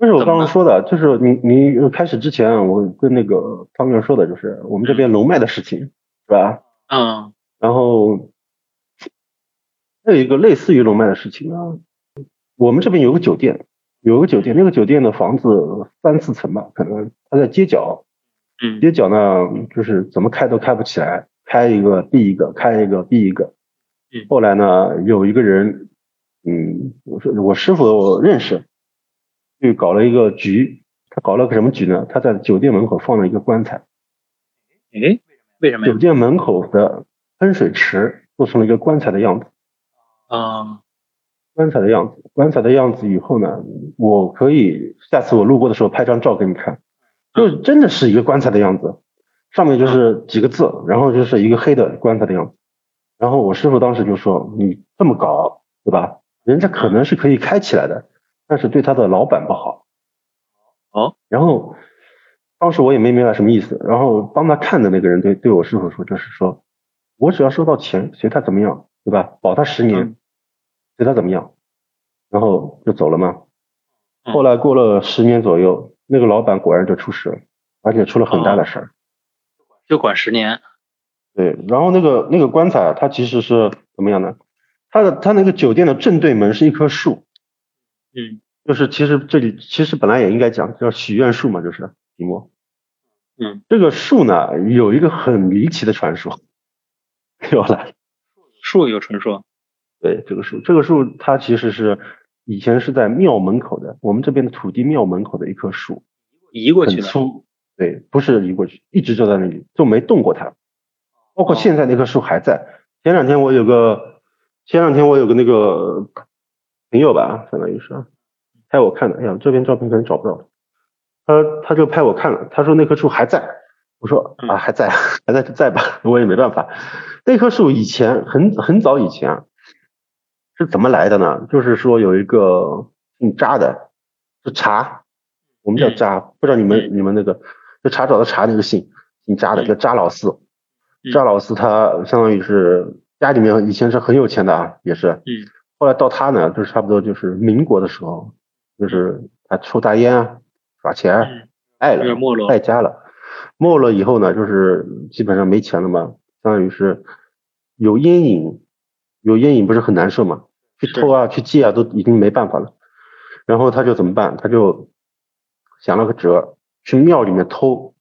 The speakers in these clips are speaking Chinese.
就是我刚刚说的，就是你你开始之前，我跟那个方圆说的，就是我们这边龙脉的事情，是吧？嗯。然后还有一个类似于龙脉的事情啊，我们这边有个酒店，有个酒店，那个酒店的房子三四层吧，可能它在街角，嗯，街角呢就是怎么开都开不起来，开一个闭一个，开一个闭一个。嗯。后来呢，有一个人，嗯，我说我师傅我认识。就搞了一个局，他搞了个什么局呢？他在酒店门口放了一个棺材。哎，为什么？酒店门口的喷水池做成了一个棺材的样子。啊，棺材的样子，棺材的样子以后呢，我可以下次我路过的时候拍张照给你看，就真的是一个棺材的样子，上面就是几个字，然后就是一个黑的棺材的样子。然后我师傅当时就说：“你这么搞，对吧？人家可能是可以开起来的。”但是对他的老板不好，哦，然后当时我也没明白什么意思，然后帮他看的那个人对对我师傅说，就是说我只要收到钱，随他怎么样，对吧？保他十年，随他怎么样，然后就走了嘛。后来过了十年左右，那个老板果然就出事了，而且出了很大的事儿，就管十年。对，然后那个那个棺材，它其实是怎么样呢？它的它那个酒店的正对门是一棵树。嗯，就是其实这里其实本来也应该讲叫许愿树嘛，就是题目。嗯，这个树呢有一个很离奇的传说，又来，树有传说。对，这个树，这个树它其实是以前是在庙门口的，我们这边的土地庙门口的一棵树，移过去的。很粗，对，不是移过去，一直就在那里，就没动过它。包括现在那棵树还在。前两天我有个，前两天我有个那个。朋友吧，相当于是拍我看的。哎呀，这边照片可能找不到。他他就拍我看了，他说那棵树还在。我说啊，还在，还在就在吧，我也没办法。那棵树以前很很早以前是怎么来的呢？就是说有一个姓扎的，是查，我们叫扎，不知道你们你们那个就查找的查那个姓姓扎的叫扎老四。扎老四他相当于是家里面以前是很有钱的啊，也是。嗯。后来到他呢，就是差不多就是民国的时候，就是他抽大烟啊，耍钱，爱了，败家了。没了以后呢，就是基本上没钱了嘛，相当于是有烟瘾，有烟瘾不是很难受嘛，去偷啊，去借啊，都已经没办法了。然后他就怎么办？他就想了个辙，去庙里面偷。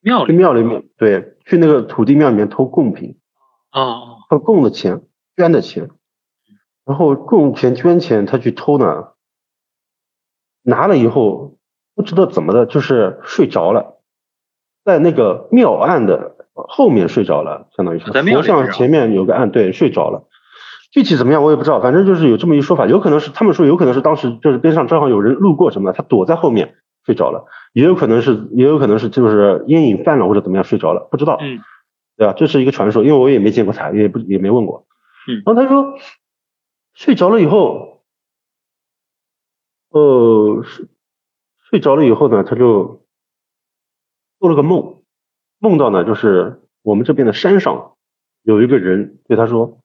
庙去庙里面，对，去那个土地庙里面偷贡品。啊。偷供的钱，捐的钱。然后供钱捐钱，他去偷呢，拿了以后不知道怎么的，就是睡着了，在那个庙案的后面睡着了，相当于是佛像前面有个案，对，睡着了。具体怎么样我也不知道，反正就是有这么一说法，有可能是他们说有可能是当时就是边上正好有人路过什么的，他躲在后面睡着了，也有可能是也有可能是就是烟瘾犯了或者怎么样睡着了，不知道，嗯，对吧？这是一个传说，因为我也没见过他，也不也没问过，嗯，然后他说。睡着了以后，呃，睡睡着了以后呢，他就做了个梦，梦到呢，就是我们这边的山上有一个人对他说：“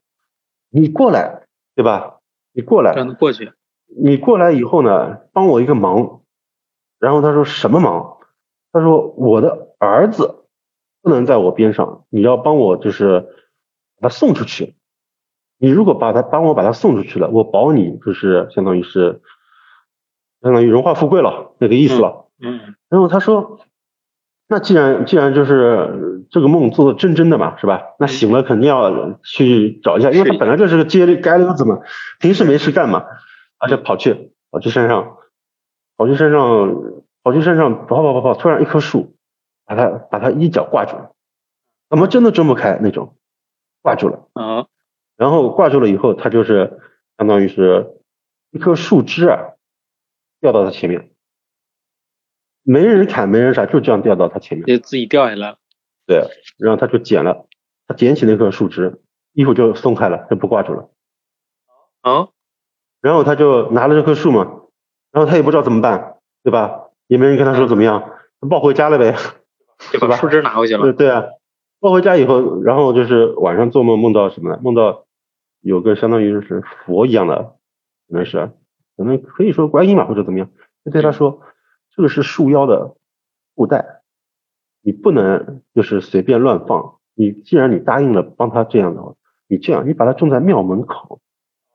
你过来，对吧？你过来。”让他过去。你过来以后呢，帮我一个忙。然后他说：“什么忙？”他说：“我的儿子不能在我边上，你要帮我就是把他送出去。”你如果把他帮我把他送出去了，我保你就是相当于是相当于荣华富贵了那个意思了。嗯。然后他说，那既然既然就是这个梦做的真真的嘛，是吧？那醒了肯定要去找一下，因为他本来就是个街里街溜子嘛，平时没事干嘛，而且跑去跑去山上，跑去山上跑去山上跑跑跑跑，突然一棵树把他把他一脚挂住了，怎么真的睁不开那种，挂住了。啊。然后挂住了以后，他就是相当于是一棵树枝啊，掉到他前面，没人砍，没人啥，就这样掉到他前面，就自己掉下来了。对，然后他就捡了，他捡起那棵树枝，衣服就松开了，就不挂住了。啊，然后他就拿了这棵树嘛，然后他也不知道怎么办，对吧？也没人跟他说怎么样，抱回家了呗，就把树枝拿回去了。对对啊，抱回家以后，然后就是晚上做梦梦到什么呢？梦到。有个相当于就是佛一样的，可能是可能可以说观音嘛，或者怎么样，就对他说，这个是束腰的布袋，你不能就是随便乱放。你既然你答应了帮他这样的话，你这样，你把它种在庙门口，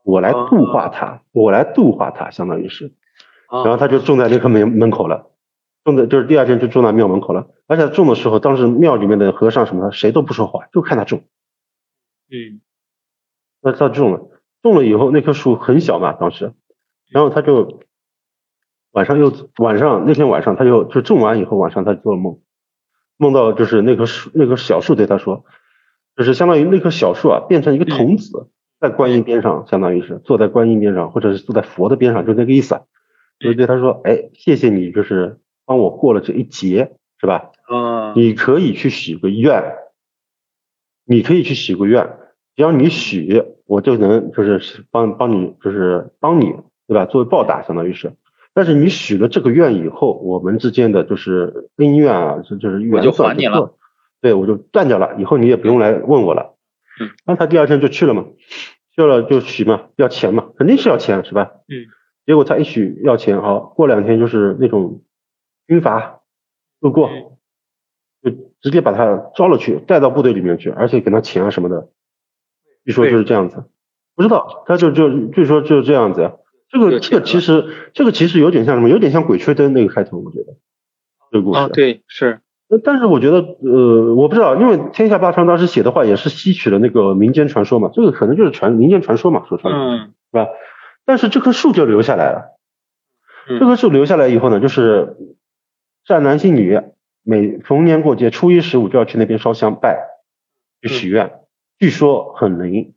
我来度化他，我来度化他，相当于是，然后他就种在那棵门门口了，种在就是第二天就种在庙门口了，而且种的时候，当时庙里面的和尚什么的谁都不说话，就看他种。嗯，那他种了，种了以后那棵树很小嘛，当时，然后他就晚上又晚上那天晚上他就就种完以后晚上他做了梦。梦到就是那棵树，那棵小树对他说，就是相当于那棵小树啊，变成一个童子，在观音边上，相当于是坐在观音边上，或者是坐在佛的边上，就那个意思。就对他说，哎，谢谢你，就是帮我过了这一劫，是吧？啊，你可以去许个愿，你可以去许个愿，只要你许，我就能就是帮帮你，就是帮你，对吧？作为报答，相当于是。但是你许了这个愿以后，我们之间的就是恩怨啊，就就是缘分就还你了，对我就断掉了，以后你也不用来问我了。嗯，那他第二天就去了嘛，去了就许嘛，要钱嘛，肯定是要钱是吧？嗯，结果他一许要钱，好过两天就是那种军阀路过，就直接把他招了去，带到部队里面去，而且给他钱啊什么的，据说就是这样子，不知道，他就就据说就是这样子。这个这个其实这个其实有点像什么？有点像《鬼吹灯》那个开头，我觉得这个故事。啊，对，是。但是我觉得，呃，我不知道，因为天下霸传当时写的话也是吸取了那个民间传说嘛，这个可能就是传民间传说嘛，说穿了，嗯，是吧？但是这棵树就留下来了。这棵树留下来以后呢，就是善男信女每逢年过节初一十五就要去那边烧香拜，去许愿，据说很灵。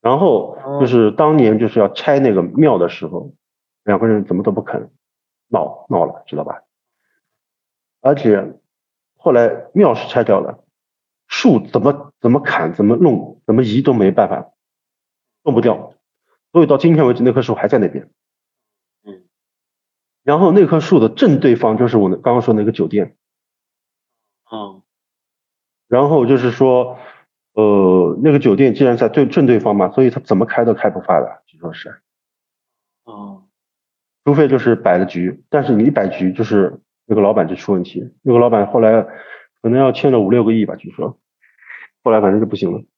然后就是当年就是要拆那个庙的时候，两个人怎么都不肯，闹闹了，知道吧？而且后来庙是拆掉了，树怎么怎么砍、怎么弄、怎么移都没办法，弄不掉，所以到今天为止那棵树还在那边。嗯。然后那棵树的正对方就是我刚刚说那个酒店。嗯。然后就是说。呃，那个酒店既然在对正对方嘛，所以他怎么开都开不发的，据说是。哦。除非就是摆了局，但是你一摆局，就是那个老板就出问题。那个老板后来可能要欠了五六个亿吧，据说。后来反正就不行了。